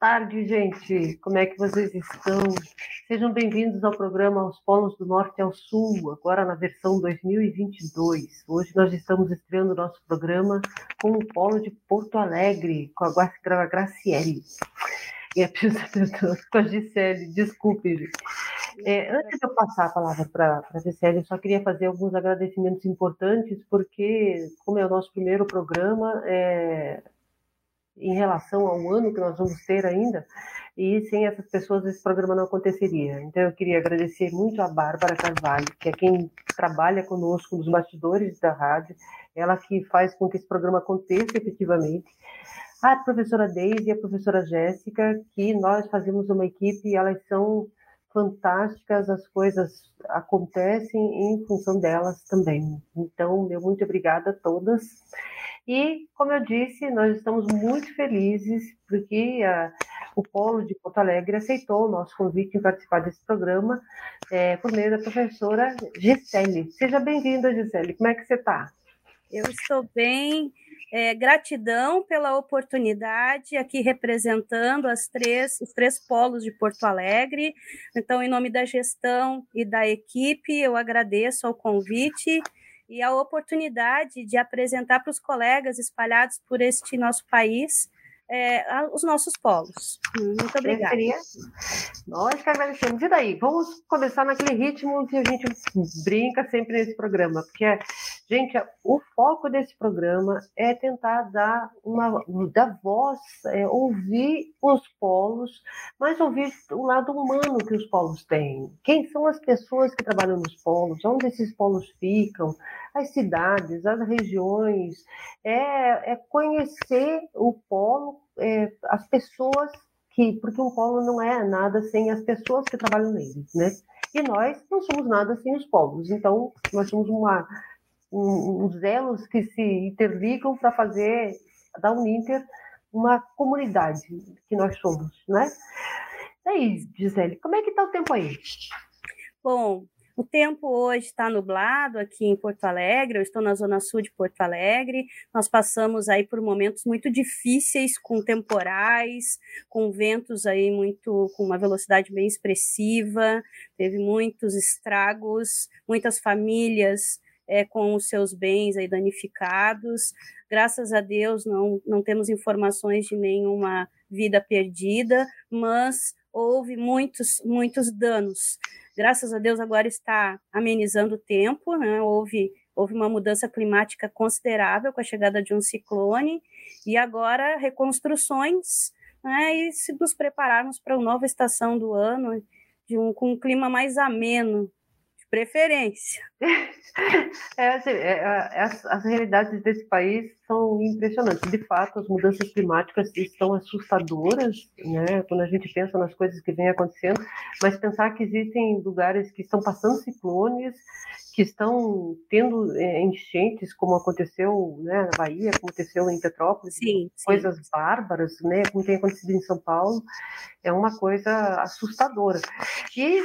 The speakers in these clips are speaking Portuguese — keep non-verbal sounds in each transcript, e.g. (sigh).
Tarde, gente. Como é que vocês estão? Sejam bem-vindos ao programa Aos Polos do Norte ao Sul, agora na versão 2022. Hoje nós estamos estreando nosso programa com o Polo de Porto Alegre, com a Graciele. E a, (laughs) com a Gisele, desculpe. É, antes de eu passar a palavra para a Gisele, eu só queria fazer alguns agradecimentos importantes, porque, como é o nosso primeiro programa, é, em relação ao ano que nós vamos ter ainda, e sem essas pessoas esse programa não aconteceria. Então eu queria agradecer muito a Bárbara Carvalho, que é quem trabalha conosco nos bastidores da rádio, ela que faz com que esse programa aconteça efetivamente. A professora Deise e a professora Jéssica, que nós fazemos uma equipe e elas são fantásticas, as coisas acontecem em função delas também. Então, meu muito obrigada a todas. E, como eu disse, nós estamos muito felizes porque a, o Polo de Porto Alegre aceitou o nosso convite em participar desse programa é, por meio da professora Gisele. Seja bem-vinda, Gisele. Como é que você está? Eu estou bem. É, gratidão pela oportunidade aqui representando as três, os três polos de Porto Alegre. Então, em nome da gestão e da equipe, eu agradeço ao convite e a oportunidade de apresentar para os colegas espalhados por este nosso país é, os nossos polos. Muito obrigada. Nós que agradecemos. E daí? Vamos começar naquele ritmo que a gente brinca sempre nesse programa, porque, gente, o foco desse programa é tentar dar uma dar voz, é, ouvir os polos, mas ouvir o lado humano que os polos têm. Quem são as pessoas que trabalham nos polos? Onde esses polos ficam? As cidades, as regiões. É, é conhecer o polo é, as pessoas que, porque um polo não é nada sem as pessoas que trabalham nele, né? E nós não somos nada sem os polos, então nós somos uma, um, uns elos que se interligam para fazer da Uninter uma comunidade que nós somos, né? E aí, Gisele, como é que está o tempo aí? Bom, o tempo hoje está nublado aqui em Porto Alegre, eu estou na zona sul de Porto Alegre. Nós passamos aí por momentos muito difíceis, com temporais, com ventos aí muito com uma velocidade bem expressiva, teve muitos estragos, muitas famílias é, com os seus bens aí danificados. Graças a Deus não, não temos informações de nenhuma vida perdida, mas houve muitos, muitos danos. Graças a Deus agora está amenizando o tempo, né? houve, houve uma mudança climática considerável com a chegada de um ciclone, e agora reconstruções, né? e se nos prepararmos para uma nova estação do ano, de um, com um clima mais ameno, preferência. (laughs) É, assim, é, é, as, as realidades desse país são impressionantes. De fato, as mudanças climáticas estão assustadoras, né? Quando a gente pensa nas coisas que vêm acontecendo, mas pensar que existem lugares que estão passando ciclones, que estão tendo é, enchentes, como aconteceu né, na Bahia, como aconteceu em Petrópolis, sim, coisas sim. bárbaras, né? Como tem acontecido em São Paulo, é uma coisa assustadora. E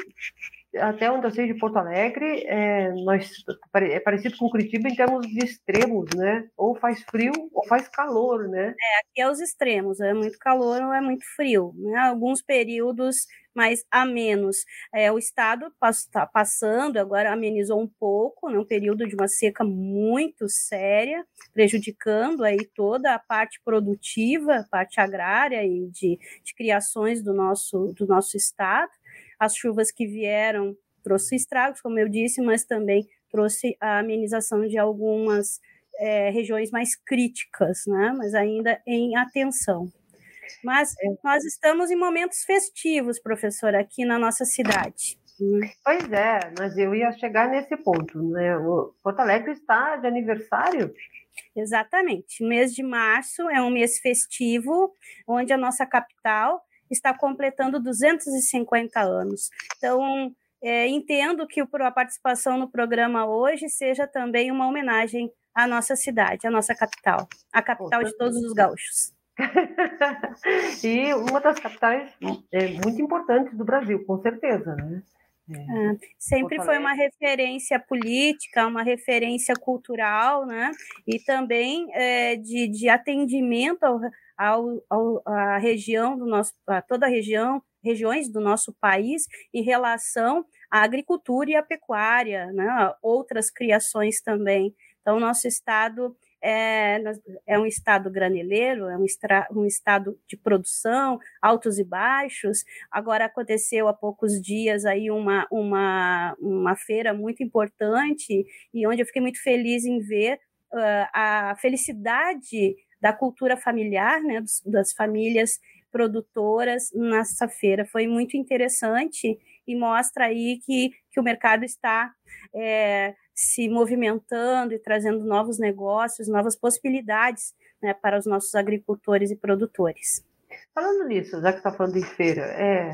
até onde eu sei de Porto Alegre, é, nós, é parecido com Curitiba em termos de extremos, né? Ou faz frio ou faz calor, né? É, aqui é os extremos, é muito calor ou é muito frio, né? Alguns períodos mais a menos. É, o estado está passando, agora amenizou um pouco, né, um período de uma seca muito séria, prejudicando aí toda a parte produtiva, parte agrária e de, de criações do nosso, do nosso estado. As chuvas que vieram trouxe estragos, como eu disse, mas também trouxe a amenização de algumas é, regiões mais críticas, né? mas ainda em atenção. Mas é. nós estamos em momentos festivos, professor, aqui na nossa cidade. Pois é, mas eu ia chegar nesse ponto. Né? O Porto Alegre está de aniversário? Exatamente. O mês de março é um mês festivo, onde a nossa capital está completando 250 anos. Então, é, entendo que a participação no programa hoje seja também uma homenagem à nossa cidade, à nossa capital, a capital de todos os gaúchos. (laughs) e uma das capitais é, muito importantes do Brasil, com certeza, né? É, sempre foi uma referência política, uma referência cultural, né? E também é, de, de atendimento ao, ao, ao, a região do nosso, a toda a região, regiões do nosso país em relação à agricultura e à pecuária, né? outras criações também. Então, nosso estado é, é um estado graneleiro, é um, extra, um estado de produção, altos e baixos. Agora aconteceu há poucos dias aí uma, uma, uma feira muito importante e onde eu fiquei muito feliz em ver uh, a felicidade da cultura familiar, né, das famílias produtoras nessa feira. Foi muito interessante e mostra aí que, que o mercado está é, se movimentando e trazendo novos negócios, novas possibilidades né, para os nossos agricultores e produtores. Falando nisso, já que está falando em feira, é,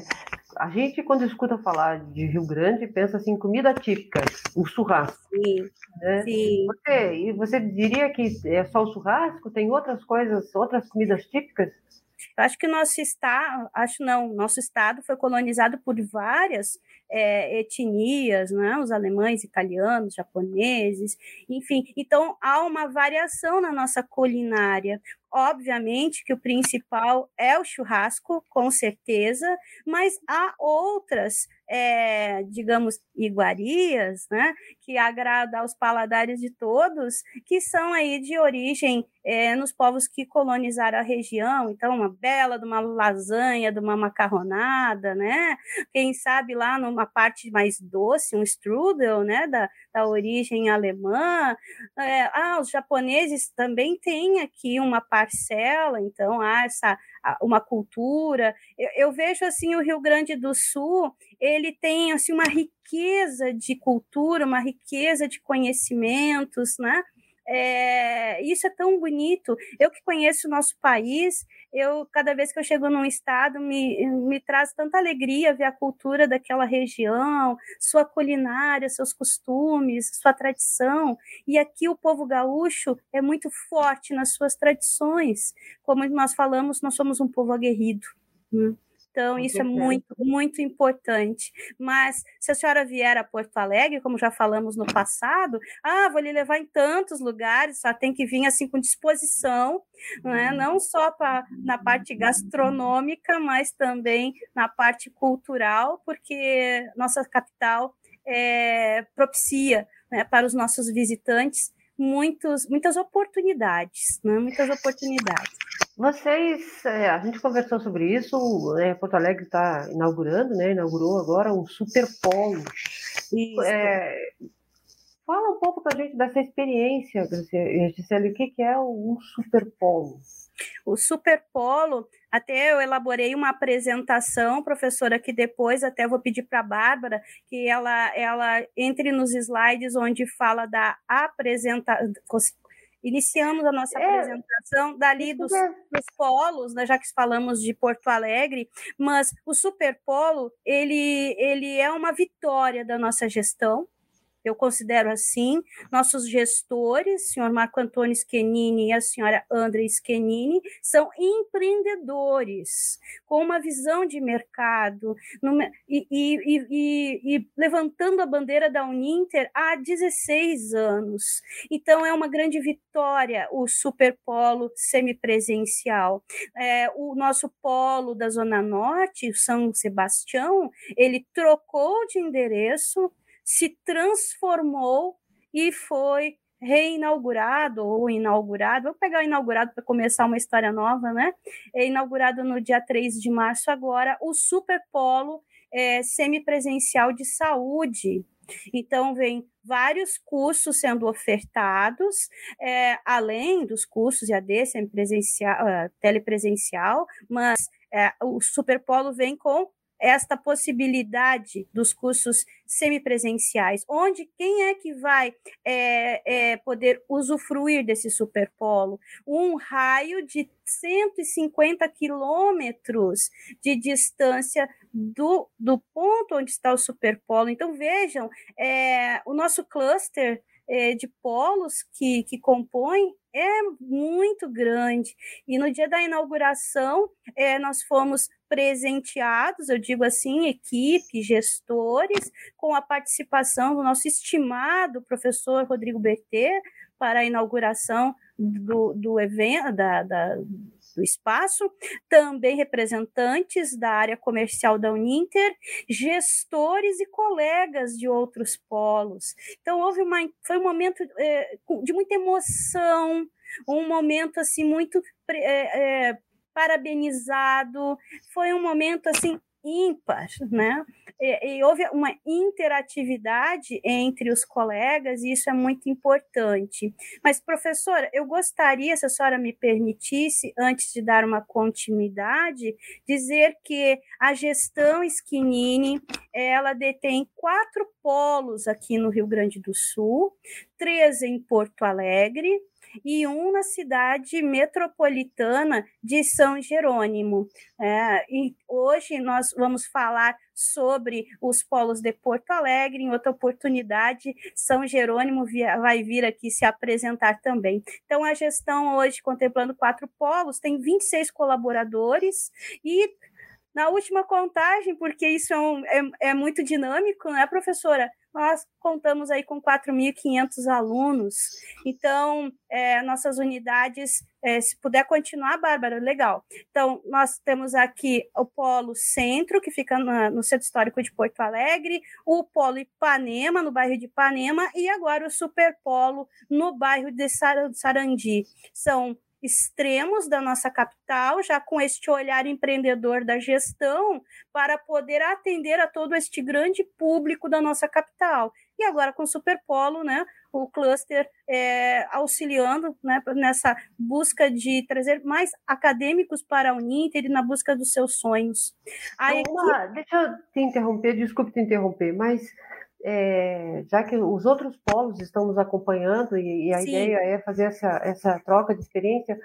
a gente quando escuta falar de Rio Grande pensa assim comida típica, o churrasco. Sim. Né? sim. Você, e você diria que é só o churrasco? Tem outras coisas, outras comidas típicas? Eu acho que o nosso estado, acho não, nosso estado foi colonizado por várias é, etnias, né? os alemães, italianos, japoneses, enfim. Então, há uma variação na nossa culinária. Obviamente que o principal é o churrasco, com certeza, mas há outras, é, digamos, iguarias, né, que agradam aos paladares de todos, que são aí de origem é, nos povos que colonizaram a região. Então, uma bela de uma lasanha, de uma macarronada, né? Quem sabe lá numa parte mais doce, um strudel, né, da, da origem alemã. É, ah, os japoneses também têm aqui uma parcela, então há essa uma cultura. Eu, eu, vejo assim o Rio Grande do Sul, ele tem assim uma riqueza de cultura, uma riqueza de conhecimentos, né? É, isso é tão bonito. Eu que conheço o nosso país, eu cada vez que eu chego num estado me, me traz tanta alegria ver a cultura daquela região, sua culinária, seus costumes, sua tradição. E aqui o povo gaúcho é muito forte nas suas tradições. Como nós falamos, nós somos um povo aguerrido. Né? Então, isso é muito, muito importante. Mas se a senhora vier a Porto Alegre, como já falamos no passado, ah, vou lhe levar em tantos lugares, só tem que vir assim com disposição, né? não só pra, na parte gastronômica, mas também na parte cultural, porque nossa capital é, propicia né, para os nossos visitantes muitos, muitas oportunidades, né? muitas oportunidades. Vocês, é, a gente conversou sobre isso, é, Porto Alegre está inaugurando, né? Inaugurou agora o Superpolo. E, é, fala um pouco para a gente dessa experiência, Gisele, o que, que é um Superpolo? O Superpolo, até eu elaborei uma apresentação, professora, que depois até vou pedir para a Bárbara que ela, ela entre nos slides onde fala da apresentação Iniciamos a nossa é, apresentação dali dos, dos polos, né, já que falamos de Porto Alegre, mas o Superpolo ele, ele é uma vitória da nossa gestão, eu considero assim, nossos gestores, senhor Marco Antônio Schenini e a senhora André Schenini, são empreendedores, com uma visão de mercado, e, e, e, e, levantando a bandeira da Uninter há 16 anos. Então, é uma grande vitória o superpolo semipresencial. É, o nosso polo da Zona Norte, São Sebastião, ele trocou de endereço, se transformou e foi reinaugurado ou inaugurado, vou pegar o inaugurado para começar uma história nova, né? É inaugurado no dia 3 de março agora o Superpolo é, semipresencial de saúde. Então, vem vários cursos sendo ofertados, é, além dos cursos EAD, semipresencial, uh, telepresencial, mas é, o Superpolo vem com esta possibilidade dos cursos semipresenciais, onde quem é que vai é, é, poder usufruir desse superpolo? Um raio de 150 quilômetros de distância do, do ponto onde está o superpolo. Então, vejam, é, o nosso cluster é, de polos que, que compõem é muito grande. E no dia da inauguração, é, nós fomos presenteados, eu digo assim, equipe, gestores, com a participação do nosso estimado professor Rodrigo Bertê para a inauguração do, do evento, da, da do espaço, também representantes da área comercial da Uninter, gestores e colegas de outros polos. Então houve uma, foi um momento é, de muita emoção, um momento assim muito é, é, parabenizado, foi um momento assim ímpar, né? E, e, houve uma interatividade entre os colegas, e isso é muito importante. Mas, professora, eu gostaria, se a senhora me permitisse, antes de dar uma continuidade, dizer que a gestão Skinini, ela detém quatro polos aqui no Rio Grande do Sul, três em Porto Alegre, e um na cidade metropolitana de São Jerônimo. É, e hoje nós vamos falar sobre os polos de Porto Alegre. Em outra oportunidade, São Jerônimo vai vir aqui se apresentar também. Então, a gestão hoje, contemplando quatro polos, tem 26 colaboradores e na última contagem, porque isso é, um, é, é muito dinâmico, né, professora? Nós contamos aí com 4.500 alunos. Então, é, nossas unidades, é, se puder continuar, Bárbara, legal. Então, nós temos aqui o Polo Centro, que fica na, no Centro Histórico de Porto Alegre, o Polo Ipanema, no bairro de Ipanema, e agora o Superpolo, no bairro de Sarandi. São extremos da nossa capital, já com este olhar empreendedor da gestão, para poder atender a todo este grande público da nossa capital. E agora com o Superpolo, né, o cluster é, auxiliando né, nessa busca de trazer mais acadêmicos para a Uninter e na busca dos seus sonhos. Então, equipe... Deixa eu te interromper, desculpe te interromper, mas é, já que os outros polos estão nos acompanhando e, e a Sim. ideia é fazer essa, essa troca de experiência,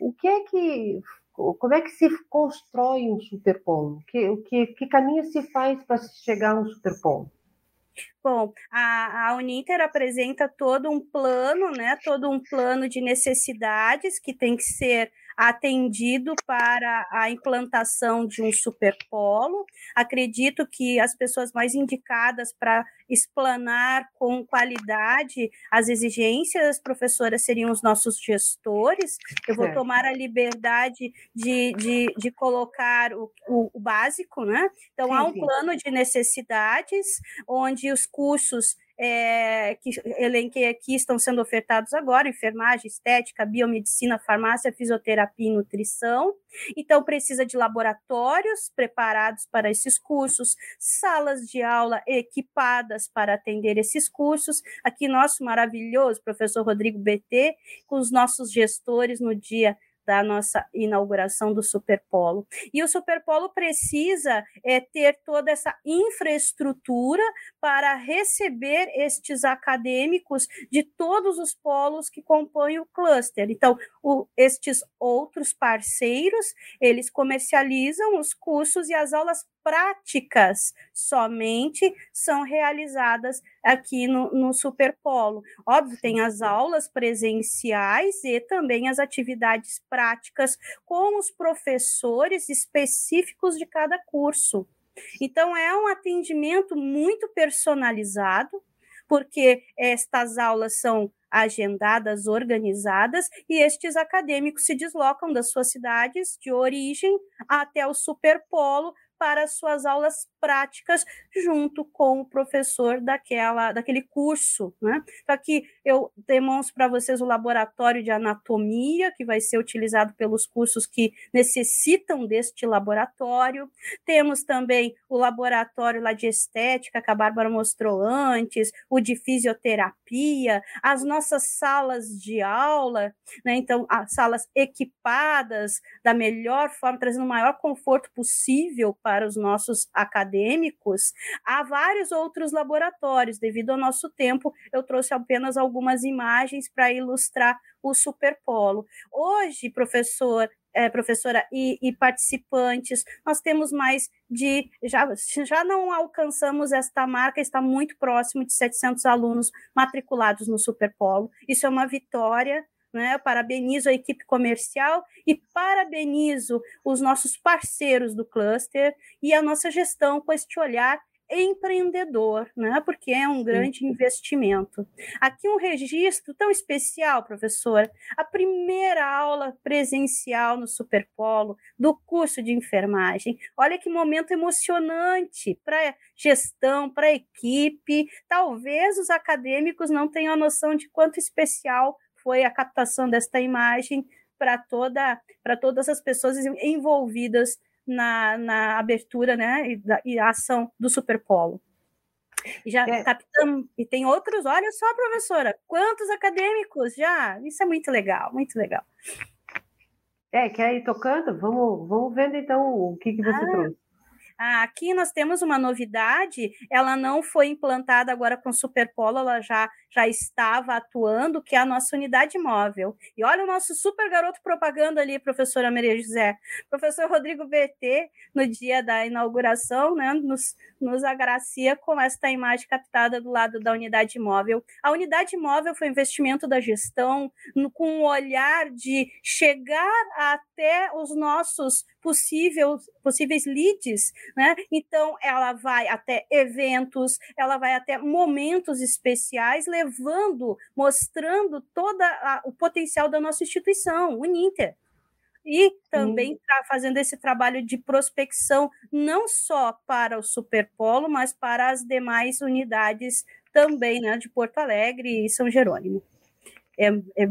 o que é que como é que se constrói um superpolo? Que, o que, que caminho se faz para chegar a um superpolo? Bom, a, a Uninter apresenta todo um plano, né? Todo um plano de necessidades que tem que ser atendido para a implantação de um superpolo. Acredito que as pessoas mais indicadas para explanar com qualidade as exigências professoras seriam os nossos gestores. Eu vou tomar a liberdade de, de, de colocar o, o, o, básico, né? Então, sim, há um sim. plano de necessidades, onde os cursos é, que elenquei aqui estão sendo ofertados agora: enfermagem, estética, biomedicina, farmácia, fisioterapia e nutrição. Então, precisa de laboratórios preparados para esses cursos, salas de aula equipadas para atender esses cursos. Aqui, nosso maravilhoso professor Rodrigo BT, com os nossos gestores no dia da nossa inauguração do Superpolo. E o Superpolo precisa é, ter toda essa infraestrutura para receber estes acadêmicos de todos os polos que compõem o cluster. Então, o, estes outros parceiros, eles comercializam os cursos e as aulas práticas somente são realizadas aqui no, no Superpolo. Óbvio, tem as aulas presenciais e também as atividades práticas com os professores específicos de cada curso. Então, é um atendimento muito personalizado, porque estas aulas são agendadas, organizadas, e estes acadêmicos se deslocam das suas cidades de origem até o superpolo para suas aulas práticas junto com o professor daquela, daquele curso. Né? Então, aqui eu demonstro para vocês o laboratório de anatomia, que vai ser utilizado pelos cursos que necessitam deste laboratório. Temos também o laboratório lá de estética, que a Bárbara mostrou antes, o de fisioterapia, as nossas salas de aula, né? então, as salas equipadas da melhor forma, trazendo o maior conforto possível para os nossos acadêmicos acadêmicos, há vários outros laboratórios. Devido ao nosso tempo, eu trouxe apenas algumas imagens para ilustrar o superpolo. Hoje, professor, é, professora e, e, participantes, nós temos mais de, já, já não alcançamos esta marca, está muito próximo de 700 alunos matriculados no Superpolo, isso é uma vitória, né? Parabenizo a equipe comercial e parabenizo os nossos parceiros do cluster e a nossa gestão com este olhar empreendedor, né? Porque é um grande investimento. Aqui um registro tão especial, professora. A primeira aula presencial no Superpolo do curso de enfermagem. Olha que momento emocionante para gestão, para a equipe. Talvez os acadêmicos não tenham a noção de quanto especial foi a captação desta imagem para toda para todas as pessoas envolvidas na, na abertura né, e, da, e ação do Superpolo. E já é. captamos, e tem outros, olha só, professora, quantos acadêmicos já? Isso é muito legal, muito legal. É, quer ir tocando? Vamos, vamos vendo então o que, que você ah, trouxe. Aqui nós temos uma novidade, ela não foi implantada agora com Superpolo, ela já, já estava atuando, que é a nossa unidade móvel. E olha o nosso super garoto propaganda ali, professora Maria José. Professor Rodrigo BT, no dia da inauguração, né, nos, nos agracia com esta imagem captada do lado da unidade móvel. A unidade móvel foi um investimento da gestão, no, com um olhar de chegar até os nossos possíveis, possíveis leads né? Então, ela vai até eventos, ela vai até momentos especiais, levando, mostrando todo o potencial da nossa instituição, o Uninter. E também está fazendo esse trabalho de prospecção, não só para o Superpolo, mas para as demais unidades também, né, de Porto Alegre e São Jerônimo. É, é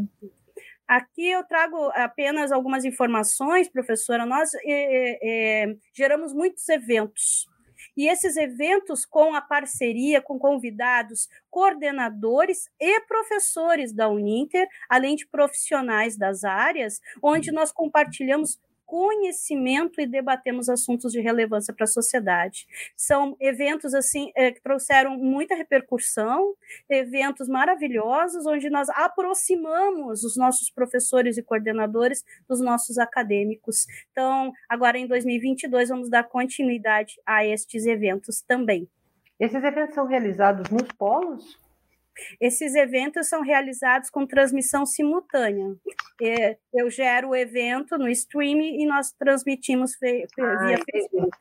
Aqui eu trago apenas algumas informações, professora. Nós é, é, geramos muitos eventos. E esses eventos com a parceria com convidados, coordenadores e professores da Uninter, além de profissionais das áreas, onde nós compartilhamos conhecimento e debatemos assuntos de relevância para a sociedade. São eventos assim é, que trouxeram muita repercussão, eventos maravilhosos, onde nós aproximamos os nossos professores e coordenadores dos nossos acadêmicos. Então, agora em 2022, vamos dar continuidade a estes eventos também. Esses eventos são realizados nos polos? Esses eventos são realizados com transmissão simultânea. É, eu gero o evento no stream e nós transmitimos via ah, Facebook.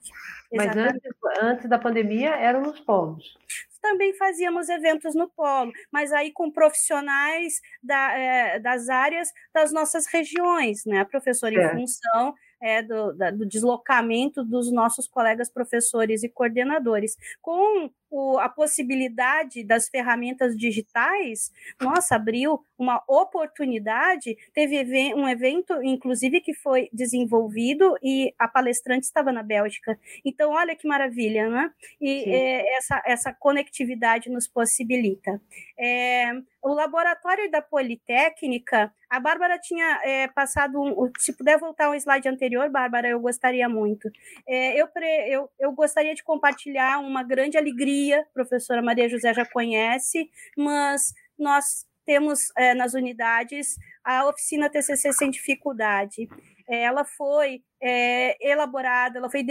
Mas antes, antes da pandemia eram nos polos também fazíamos eventos no polo, mas aí com profissionais da, é, das áreas das nossas regiões, né? Professor em função é, do, da, do deslocamento dos nossos colegas professores e coordenadores. Com o, a possibilidade das ferramentas digitais, nossa, abriu uma oportunidade. Teve um evento, inclusive, que foi desenvolvido e a palestrante estava na Bélgica. Então, olha que maravilha, né? E é, essa, essa conectividade nos possibilita. É, o laboratório da Politécnica, a Bárbara tinha é, passado, um, se puder voltar um slide anterior, Bárbara, eu gostaria muito. É, eu, eu, eu gostaria de compartilhar uma grande alegria, professora Maria José já conhece, mas nós temos é, nas unidades a oficina TCC sem dificuldade. É, ela foi é, elaborada, ela foi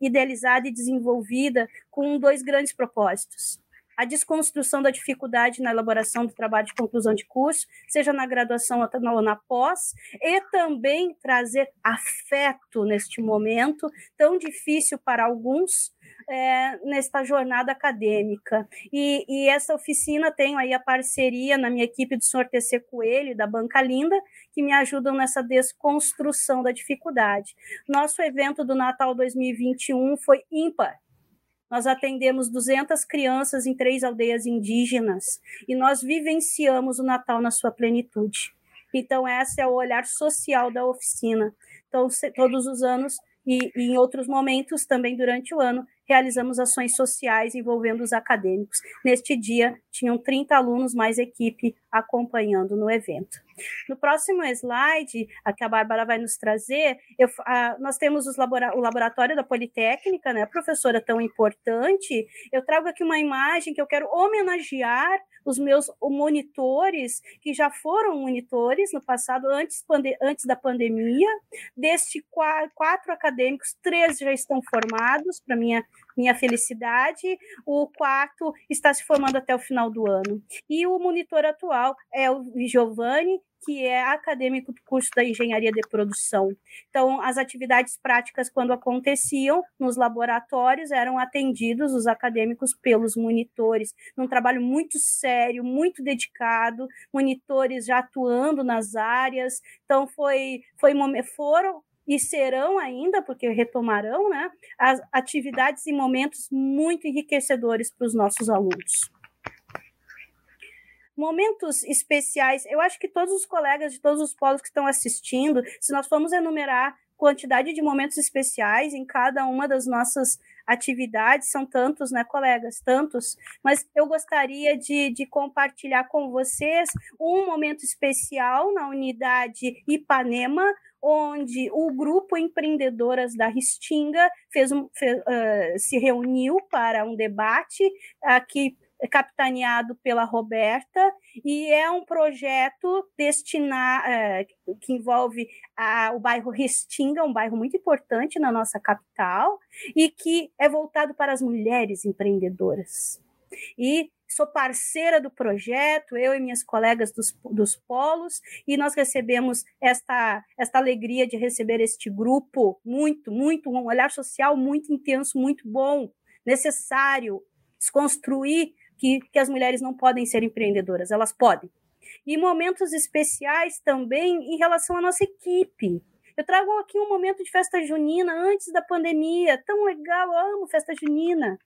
idealizada e desenvolvida com dois grandes propósitos a desconstrução da dificuldade na elaboração do trabalho de conclusão de curso, seja na graduação ou na pós, e também trazer afeto neste momento tão difícil para alguns, é, nesta jornada acadêmica. E, e, essa oficina tem aí a parceria na minha equipe do senhor TC Coelho, da Banca Linda, que me ajudam nessa desconstrução da dificuldade. Nosso evento do Natal 2021 foi ímpar nós atendemos 200 crianças em três aldeias indígenas e nós vivenciamos o Natal na sua plenitude. Então, esse é o olhar social da oficina. Então, todos os anos e, e, em outros momentos, também durante o ano, realizamos ações sociais envolvendo os acadêmicos. Neste dia, tinham 30 alunos mais equipe acompanhando no evento. No próximo slide, a que a Bárbara vai nos trazer, eu, a, nós temos labora, o laboratório da Politécnica, né, professora tão importante. Eu trago aqui uma imagem que eu quero homenagear os meus monitores, que já foram monitores no passado, antes, antes da pandemia. Deste quatro acadêmicos, três já estão formados, para minha minha felicidade. O quarto está se formando até o final do ano. E o monitor atual é o Giovanni, que é acadêmico do curso da engenharia de produção. Então, as atividades práticas, quando aconteciam nos laboratórios, eram atendidos os acadêmicos pelos monitores, num trabalho muito sério, muito dedicado, monitores já atuando nas áreas. Então, foi, foi foram e serão ainda, porque retomarão, né, as atividades e momentos muito enriquecedores para os nossos alunos momentos especiais. Eu acho que todos os colegas de todos os polos que estão assistindo, se nós formos enumerar quantidade de momentos especiais em cada uma das nossas atividades, são tantos, né, colegas? Tantos. Mas eu gostaria de, de compartilhar com vocês um momento especial na unidade Ipanema, onde o grupo Empreendedoras da Restinga fez um, fez, uh, se reuniu para um debate aqui capitaneado pela Roberta, e é um projeto destinado, é, que envolve a, o bairro Restinga, um bairro muito importante na nossa capital, e que é voltado para as mulheres empreendedoras. E sou parceira do projeto, eu e minhas colegas dos, dos polos, e nós recebemos esta, esta alegria de receber este grupo muito, muito, um olhar social muito intenso, muito bom, necessário, desconstruir que, que as mulheres não podem ser empreendedoras, elas podem. E momentos especiais também em relação à nossa equipe. Eu trago aqui um momento de festa junina antes da pandemia, tão legal, eu amo festa junina.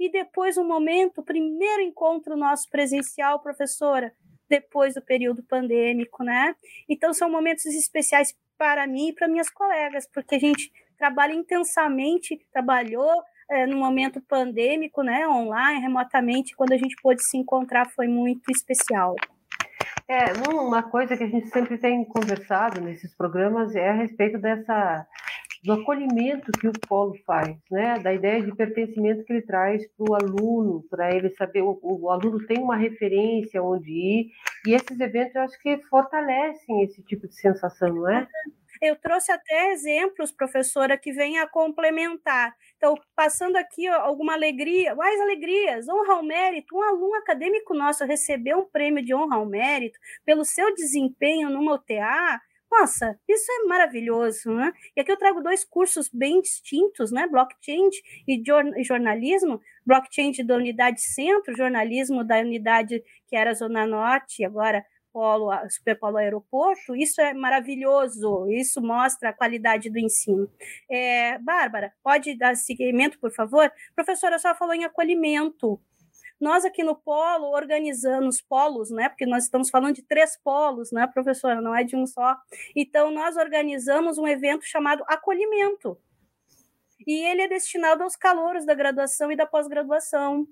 E depois um momento, primeiro encontro nosso presencial, professora, depois do período pandêmico, né? Então são momentos especiais para mim e para minhas colegas, porque a gente trabalha intensamente, trabalhou é, no momento pandêmico, né, online, remotamente, quando a gente pôde se encontrar, foi muito especial. É, uma coisa que a gente sempre tem conversado nesses programas é a respeito dessa do acolhimento que o polo faz, né? Da ideia de pertencimento que ele traz para o aluno, para ele saber o, o, aluno tem uma referência onde ir e esses eventos eu acho que fortalecem esse tipo de sensação, não é? Eu trouxe até exemplos, professora, que vêm a complementar. Então, passando aqui alguma alegria, mais alegrias, honra ao mérito. Um aluno acadêmico nosso recebeu um prêmio de honra ao mérito pelo seu desempenho numa UTA. Nossa, isso é maravilhoso, né? E aqui eu trago dois cursos bem distintos, né? Blockchain e jornalismo. Blockchain da unidade centro, jornalismo da unidade que era Zona Norte, agora polo, superpolo aeroporto, isso é maravilhoso, isso mostra a qualidade do ensino. É, Bárbara, pode dar seguimento, por favor? Professora, só falou em acolhimento. Nós aqui no polo organizamos polos, né? Porque nós estamos falando de três polos, né, professora? Não é de um só. Então, nós organizamos um evento chamado Acolhimento. E ele é destinado aos calouros da graduação e da pós-graduação.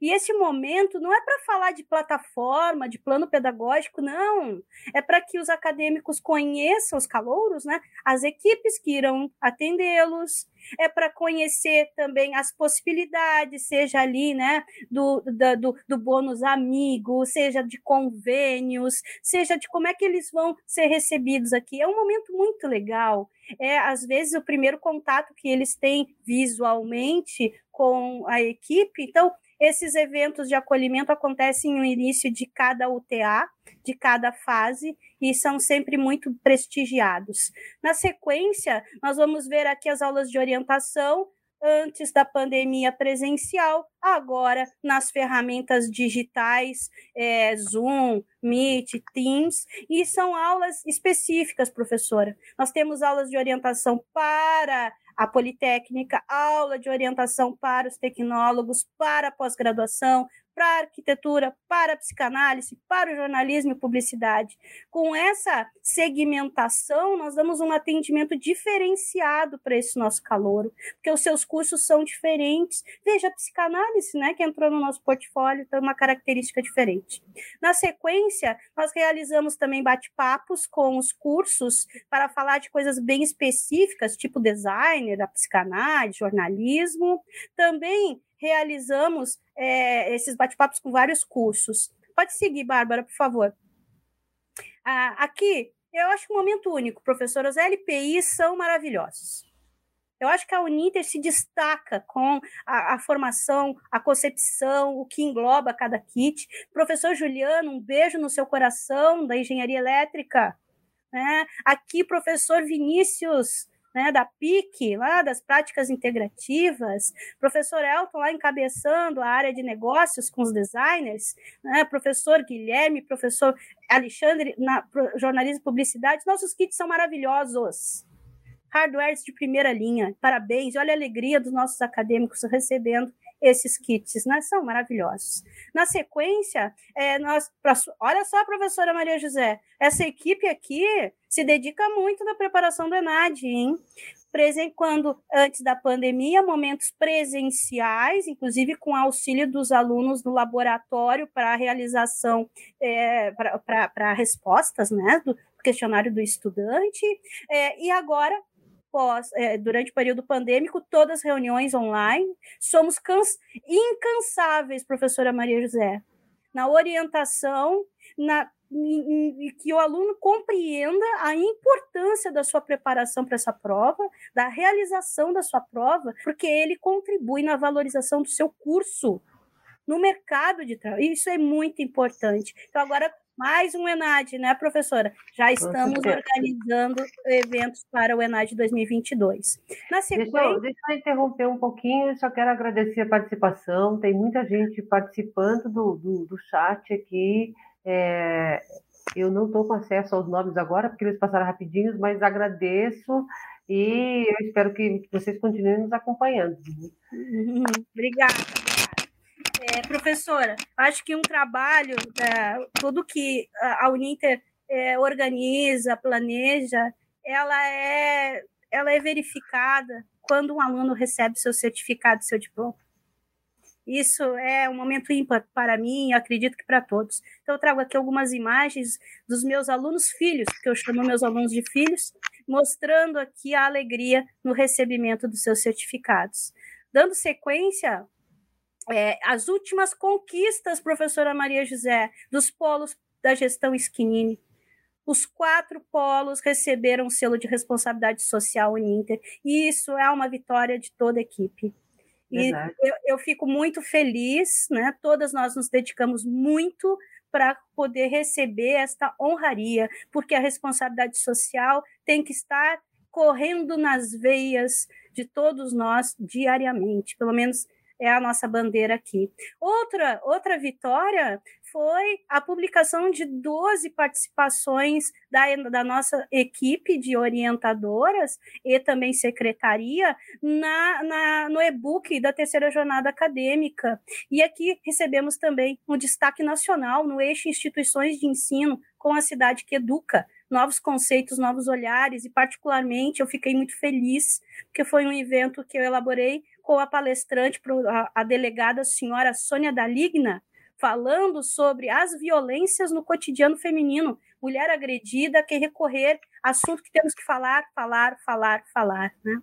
E esse momento não é para falar de plataforma, de plano pedagógico, não. É para que os acadêmicos conheçam os calouros, né? as equipes que irão atendê-los, é para conhecer também as possibilidades, seja ali, né, do, do, do bônus amigo, seja de convênios, seja de como é que eles vão ser recebidos aqui. É um momento muito legal. É, às vezes, o primeiro contato que eles têm visualmente com a equipe. Então, esses eventos de acolhimento acontecem no início de cada UTA, de cada fase, e são sempre muito prestigiados. Na sequência, nós vamos ver aqui as aulas de orientação, antes da pandemia presencial, agora nas ferramentas digitais, é, Zoom, Meet, Teams, e são aulas específicas, professora. Nós temos aulas de orientação para a Politécnica, aula de orientação para os tecnólogos, para a pós-graduação, para a arquitetura, para a psicanálise, para o jornalismo e publicidade. Com essa segmentação, nós damos um atendimento diferenciado para esse nosso calouro, porque os seus cursos são diferentes. Veja a psicanálise, né, que entrou no nosso portfólio, tem uma característica diferente. Na sequência, nós realizamos também bate-papos com os cursos para falar de coisas bem específicas, tipo designer, a psicanálise, jornalismo. Também realizamos é, esses bate-papos com vários cursos. Pode seguir, Bárbara, por favor. Ah, aqui, eu acho um momento único. Professoras LPI são maravilhosos. Eu acho que a Uninter se destaca com a, a formação, a concepção, o que engloba cada kit. Professor Juliano, um beijo no seu coração da engenharia elétrica. Né? Aqui, professor Vinícius, né, da PIC, lá das práticas integrativas, professor Elton lá encabeçando a área de negócios com os designers, né, professor Guilherme, professor Alexandre na jornalismo e publicidade, nossos kits são maravilhosos. Hardwares de primeira linha, parabéns, olha a alegria dos nossos acadêmicos recebendo esses kits, né? São maravilhosos. Na sequência, é, nós, pra, olha só, professora Maria José, essa equipe aqui se dedica muito na preparação do ENAD, hein? Quando, antes da pandemia, momentos presenciais, inclusive com auxílio dos alunos no laboratório para a realização, é, para respostas né, do questionário do estudante, é, e agora pós, é, durante o período pandêmico, todas as reuniões online. Somos cans incansáveis, professora Maria José, na orientação, na e que o aluno compreenda a importância da sua preparação para essa prova, da realização da sua prova, porque ele contribui na valorização do seu curso no mercado de trabalho. Isso é muito importante. Então, agora, mais um ENAD, né, professora? Já estamos organizando eventos para o ENAD 2022. Na sequência... Deixa eu, deixa eu interromper um pouquinho, só quero agradecer a participação. Tem muita gente participando do, do, do chat aqui. É, eu não estou com acesso aos nomes agora, porque eles passaram rapidinhos, mas agradeço e eu espero que vocês continuem nos acompanhando. Obrigada. É, professora, acho que um trabalho, é, tudo que a Uninter é, organiza, planeja, ela é, ela é verificada quando um aluno recebe seu certificado, seu diploma. Isso é um momento ímpar para mim e acredito que para todos. Então, eu trago aqui algumas imagens dos meus alunos filhos, que eu chamo meus alunos de filhos, mostrando aqui a alegria no recebimento dos seus certificados. Dando sequência, é, as últimas conquistas, professora Maria José, dos polos da gestão Skinini. Os quatro polos receberam o selo de responsabilidade social Uninter, e isso é uma vitória de toda a equipe. E eu, eu, fico muito feliz, né? Todas nós nos dedicamos muito para poder receber esta honraria, porque a responsabilidade social tem que estar correndo nas veias de todos nós diariamente, pelo menos é a nossa bandeira aqui. Outra, outra vitória foi a publicação de 12 participações da, da nossa equipe de orientadoras e também secretaria na, na, no e-book da terceira jornada acadêmica. E aqui recebemos também um destaque nacional no eixo instituições de ensino com a cidade que educa, novos conceitos, novos olhares, e particularmente eu fiquei muito feliz, porque foi um evento que eu elaborei com a palestrante, a, delegada senhora Sônia Daligna, falando sobre as violências no cotidiano feminino, mulher agredida, que recorrer, assunto que temos que falar, falar, falar, falar. Né?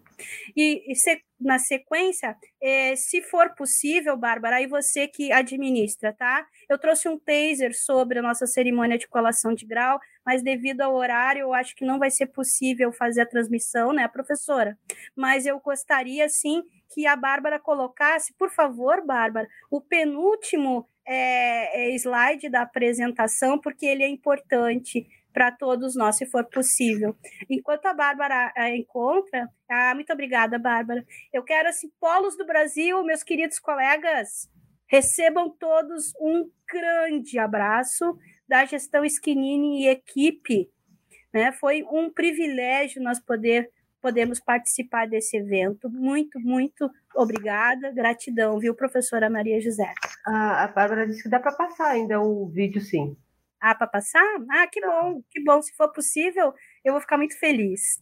E, e se, na sequência, é, se for possível, Bárbara, aí você que administra, tá? Eu trouxe um taser sobre a nossa cerimônia de colação de grau, mas devido ao horário, eu acho que não vai ser possível fazer a transmissão, né, professora? Mas eu gostaria, sim, que a Bárbara colocasse, por favor, Bárbara, o penúltimo é, é, slide da apresentação, porque ele é importante para todos nós, se for possível. Enquanto a Bárbara a encontra, ah, muito obrigada, Bárbara. Eu quero, assim, polos do Brasil, meus queridos colegas, recebam todos um grande abraço da gestão Skinini e equipe. Né? Foi um privilégio nós poder podemos participar desse evento. Muito, muito obrigada, gratidão, viu, professora Maria José? A, a Bárbara disse que dá para passar ainda o vídeo, sim. Ah, para passar? Ah, que bom, que bom. Se for possível, eu vou ficar muito feliz.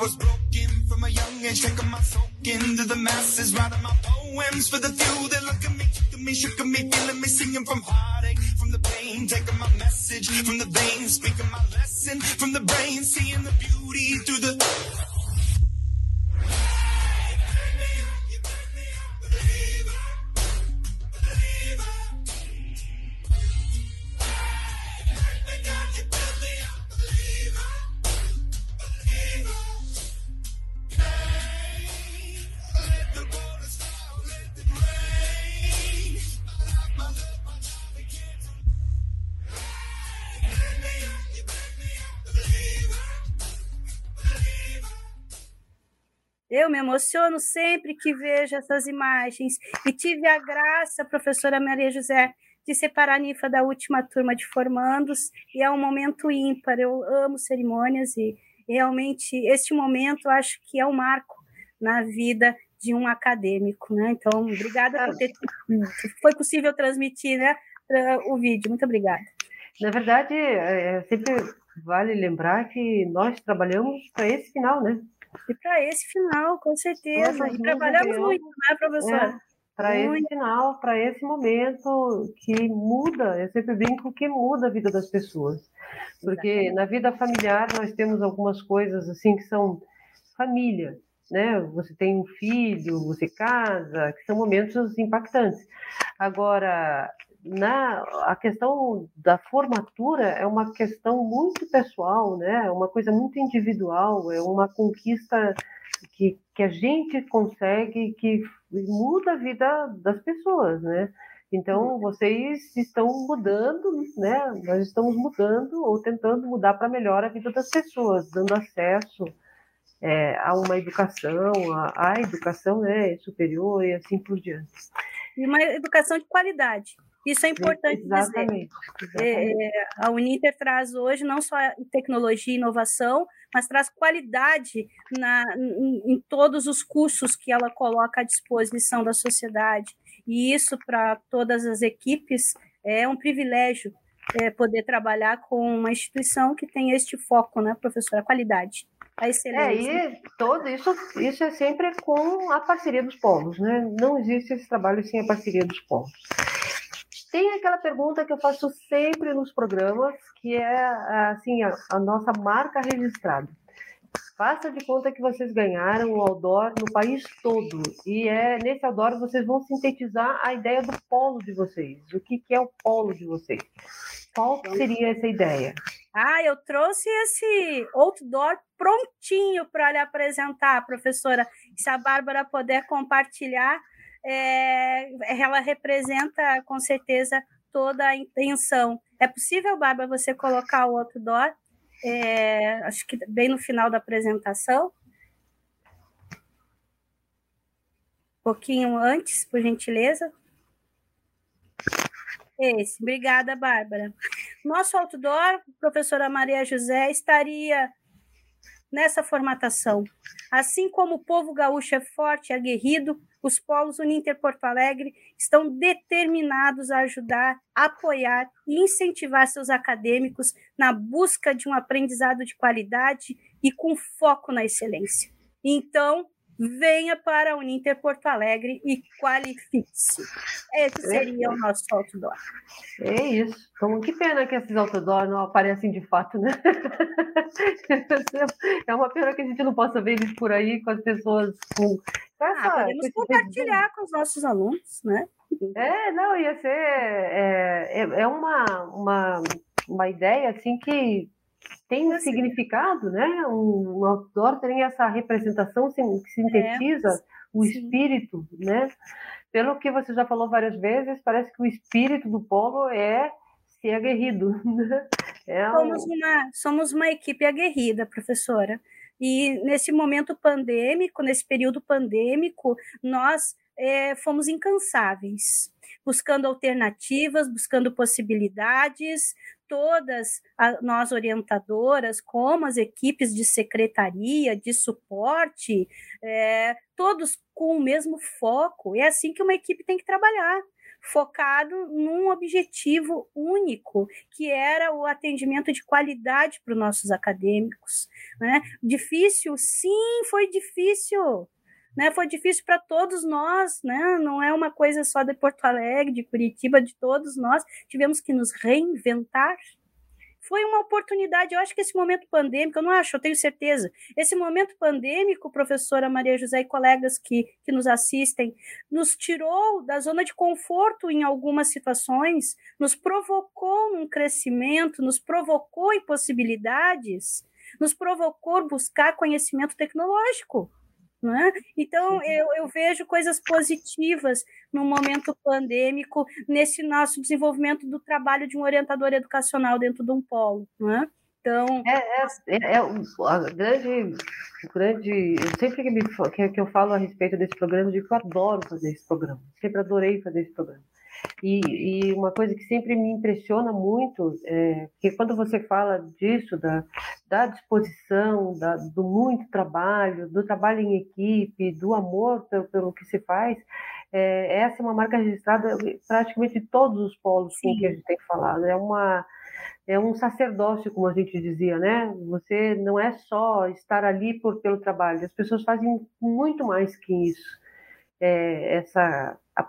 Was broken from a young age, taking my soul into the masses, writing my poems for the few that look at me, took at me, shook at me, feeling me, singing from heartache, from the pain, taking my message from the veins, speaking my lesson from the brain, seeing the beauty through the Eu me emociono sempre que vejo essas imagens e tive a graça, professora Maria José, de separar a Nifa da última turma de formandos e é um momento ímpar. Eu amo cerimônias e realmente este momento acho que é um marco na vida de um acadêmico, né? Então, obrigada por ter (laughs) foi possível transmitir, né, o vídeo. Muito obrigada. Na verdade, é, é, sempre vale lembrar que nós trabalhamos para esse final, né? E para esse final, com certeza. Nossa, e trabalhamos muito, né, professora? É, para esse final, para esse momento que muda, eu sempre brinco que muda a vida das pessoas. Porque Exatamente. na vida familiar nós temos algumas coisas assim que são família, né? Você tem um filho, você casa, que são momentos impactantes. Agora, na a questão da formatura é uma questão muito pessoal, né? É uma coisa muito individual, é uma conquista que, que a gente consegue que muda a vida das pessoas, né? Então vocês estão mudando, né? Nós estamos mudando ou tentando mudar para melhor a vida das pessoas, dando acesso é, a uma educação, a, a educação né, superior e assim por diante. E uma educação de qualidade. Isso é importante exatamente, dizer. Exatamente. É, a Uninter traz hoje não só tecnologia e inovação, mas traz qualidade na, em, em todos os cursos que ela coloca à disposição da sociedade. E isso, para todas as equipes, é um privilégio é, poder trabalhar com uma instituição que tem este foco, né, professora? Qualidade. A excelência. É, e todo isso, isso é sempre com a parceria dos povos, né? Não existe esse trabalho sem a parceria dos povos. Tem aquela pergunta que eu faço sempre nos programas, que é assim a, a nossa marca registrada. Faça de conta que vocês ganharam o outdoor no país todo. E é nesse outdoor vocês vão sintetizar a ideia do polo de vocês. O que, que é o polo de vocês? Qual seria essa ideia? Ah, eu trouxe esse outdoor prontinho para lhe apresentar, professora. Se a Bárbara puder compartilhar, é, ela representa com certeza toda a intenção. É possível, Bárbara, você colocar o outdoor? É, acho que bem no final da apresentação. Um pouquinho antes, por gentileza. Esse. Obrigada, Bárbara. Nosso outdoor, professora Maria José, estaria nessa formatação. Assim como o povo gaúcho é forte e aguerrido, os polos Uninter Porto Alegre estão determinados a ajudar, apoiar e incentivar seus acadêmicos na busca de um aprendizado de qualidade e com foco na excelência. Então, venha para a Uninter Porto Alegre e qualifique-se. Esse seria o nosso outdoor. É isso. Então, que pena que esses outdoor não aparecem de fato, né? (laughs) É uma pena que a gente não possa ver eles por aí com as pessoas com. Essa, ah, podemos compartilhar com os nossos alunos, né? É, não, ia ser. É, é, é uma, uma, uma ideia assim que tem um significado, né? Um, um outdoor tem essa representação que sintetiza é, o espírito, né? Pelo que você já falou várias vezes, parece que o espírito do polo é ser aguerrido. (laughs) Né? É somos, uma, somos uma equipe aguerrida, professora. E nesse momento pandêmico, nesse período pandêmico, nós é, fomos incansáveis, buscando alternativas, buscando possibilidades, todas nós orientadoras, como as equipes de secretaria, de suporte, é, todos com o mesmo foco. É assim que uma equipe tem que trabalhar focado num objetivo único, que era o atendimento de qualidade para os nossos acadêmicos. Né? Difícil? Sim, foi difícil. Né, foi difícil para todos nós, né? não é uma coisa só de Porto Alegre, de Curitiba, de todos nós. Tivemos que nos reinventar, foi uma oportunidade. Eu acho que esse momento pandêmico, eu não acho, eu tenho certeza. Esse momento pandêmico, professora Maria José e colegas que, que nos assistem, nos tirou da zona de conforto em algumas situações, nos provocou um crescimento, nos provocou em possibilidades, nos provocou buscar conhecimento tecnológico. É? Então, eu, eu, vejo coisas positivas no momento pandêmico, nesse nosso desenvolvimento do trabalho de um orientador educacional dentro de um polo. É? Então. É, é, é, é a grande, grande. Sempre que, me, que, que eu falo a respeito desse programa, eu digo que eu adoro fazer esse programa. Sempre adorei fazer esse programa. E, e, uma coisa que sempre me impressiona muito é que quando você fala disso, da, da disposição, da, do muito trabalho, do trabalho em equipe, do amor pelo, pelo que se faz, é, essa é uma marca registrada praticamente em todos os polos com que a gente tem falado. É uma é um sacerdócio, como a gente dizia, né? Você não é só estar ali por, pelo trabalho, as pessoas fazem muito mais que isso. É, essa a,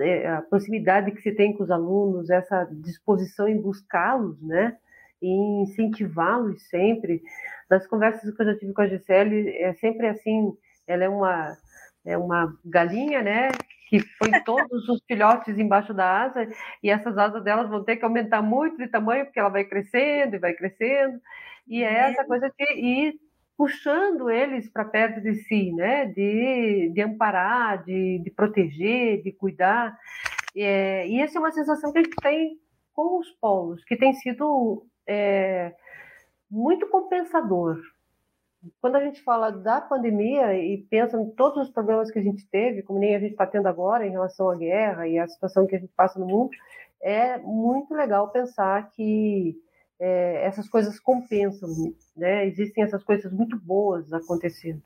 é, a proximidade que se tem com os alunos, essa disposição em buscá-los, né? E incentivá-los sempre. Das conversas que eu já tive com a Gisele, é sempre assim, ela é uma, é uma galinha, né? Que põe todos os filhotes embaixo da asa, e essas asas delas vão ter que aumentar muito de tamanho, porque ela vai crescendo e vai crescendo. E é essa coisa de ir puxando eles para perto de si, né? De, de amparar, de, de proteger, de cuidar. É, e essa é uma sensação que a gente tem com os polos, que tem sido é, muito compensador. Quando a gente fala da pandemia e pensa em todos os problemas que a gente teve, como nem a gente está tendo agora em relação à guerra e à situação que a gente passa no mundo, é muito legal pensar que é, essas coisas compensam, né? Existem essas coisas muito boas acontecendo.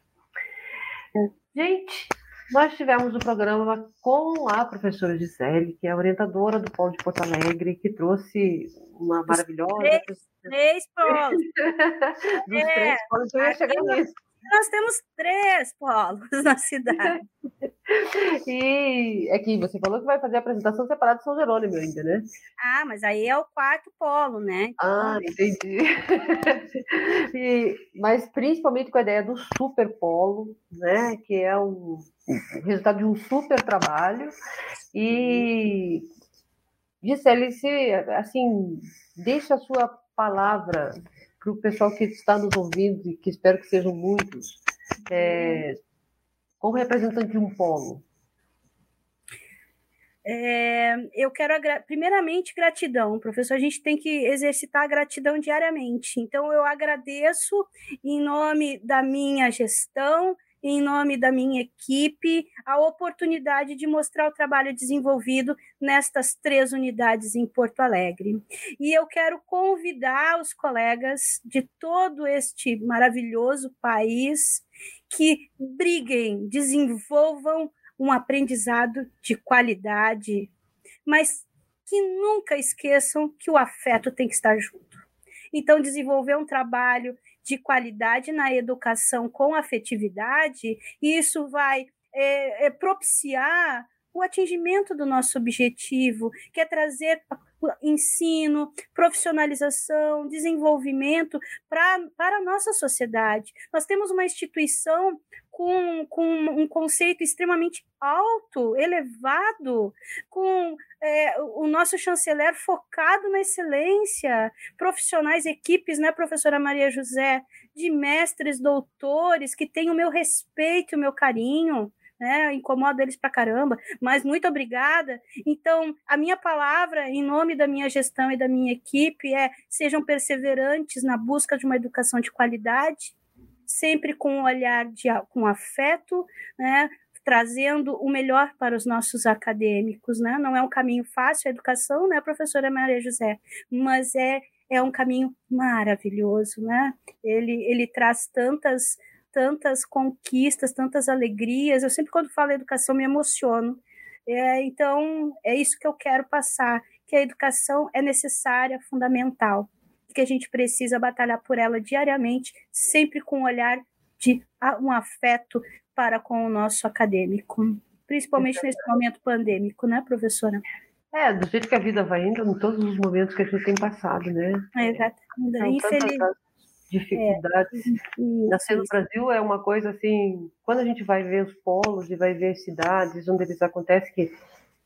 Gente, nós tivemos o um programa com a professora Gisele, que é orientadora do Polo de Porto Alegre, que trouxe uma maravilhosa. Três, três polos. (laughs) Dos é, três polos, eu ia chegar nisso. Nós temos três polos na cidade. (laughs) e é que você falou que vai fazer a apresentação separada de São Jerônimo ainda, né? Ah, mas aí é o quarto polo, né? Então... Ah, entendi. (laughs) e, mas principalmente com a ideia do super polo, né? Que é o resultado de um super trabalho. E Gisele, se assim, deixa a sua palavra para o pessoal que está nos ouvindo e que espero que sejam muitos, é, como representante de um polo? É, eu quero, primeiramente, gratidão, professor. A gente tem que exercitar a gratidão diariamente. Então, eu agradeço em nome da minha gestão, em nome da minha equipe, a oportunidade de mostrar o trabalho desenvolvido nestas três unidades em Porto Alegre. E eu quero convidar os colegas de todo este maravilhoso país que briguem, desenvolvam um aprendizado de qualidade, mas que nunca esqueçam que o afeto tem que estar junto. Então, desenvolver um trabalho de qualidade na educação com afetividade, isso vai é, é, propiciar o atingimento do nosso objetivo, que é trazer ensino, profissionalização, desenvolvimento pra, para a nossa sociedade. Nós temos uma instituição com, com um conceito extremamente alto, elevado, com é, o nosso chanceler focado na excelência, profissionais, equipes, né, professora Maria José, de mestres, doutores, que têm o meu respeito, o meu carinho, né? Incomoda eles pra caramba, mas muito obrigada. Então, a minha palavra, em nome da minha gestão e da minha equipe, é sejam perseverantes na busca de uma educação de qualidade, sempre com um olhar de, com afeto, né? trazendo o melhor para os nossos acadêmicos, né? Não é um caminho fácil a educação, né, professora Maria José, mas é é um caminho maravilhoso, né? Ele ele traz tantas tantas conquistas, tantas alegrias. Eu sempre, quando falo educação, me emociono, É, então, é isso que eu quero passar, que a educação é necessária, fundamental, que a gente precisa batalhar por ela diariamente, sempre com um olhar de um afeto para com o nosso acadêmico, principalmente nesse momento pandêmico, né, professora? É, do jeito que a vida vai indo, em todos os momentos que a gente tem passado, né? É, exatamente. Infeliz... dificuldades. É, Nascer no Brasil é uma coisa assim, quando a gente vai ver os polos e vai ver as cidades onde eles acontecem, que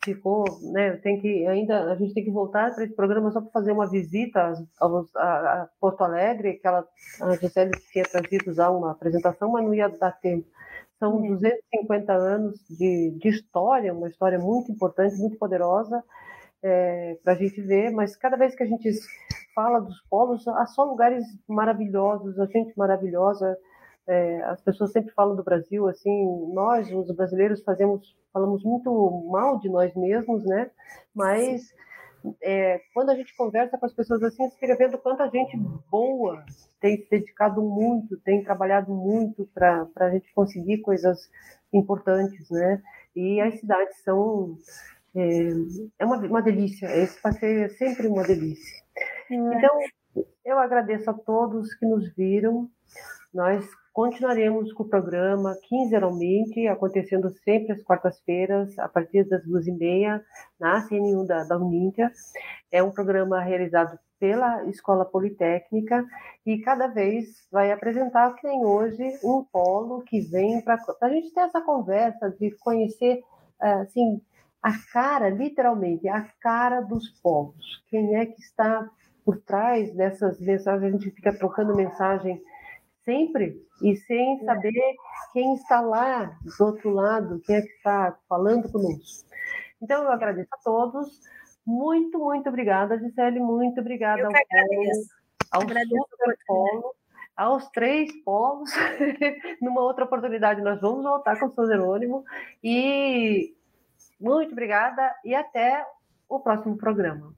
ficou, né, tem que ainda a gente tem que voltar para esse programa só para fazer uma visita a, a, Porto Alegre, que ela a Gisele tinha trazido já uma apresentação, mas não ia dar tempo. São 250 é. anos de, de história, uma história muito importante, muito poderosa é, para a gente ver, mas cada vez que a gente fala dos polos, há só lugares maravilhosos, a gente maravilhosa. É, as pessoas sempre falam do Brasil assim, nós, os brasileiros, fazemos, falamos muito mal de nós mesmos, né? Mas é, quando a gente conversa com as pessoas assim, você fica vendo quanta gente boa tem se dedicado muito, tem trabalhado muito para a gente conseguir coisas importantes, né? E as cidades são é, é uma, uma delícia, esse passeio é sempre uma delícia. É. Então, eu agradeço a todos que nos viram. Nós continuaremos com o programa quinzenalmente, acontecendo sempre às quartas-feiras, a partir das duas e meia, na CN1 da, da Uninter. É um programa realizado pela Escola Politécnica e cada vez vai apresentar, que nem hoje, um polo que vem para a gente ter essa conversa de conhecer, assim, a cara, literalmente, a cara dos povos. Quem é que está por trás dessas mensagens? A gente fica trocando mensagem sempre e sem saber quem está lá do outro lado, quem é que está falando conosco. Então, eu agradeço a todos. Muito, muito obrigada, Gisele. Muito obrigada eu ao Polo, ao Super Polo, aos três polos. (laughs) Numa outra oportunidade, nós vamos voltar com o São Jerônimo. E muito obrigada e até o próximo programa.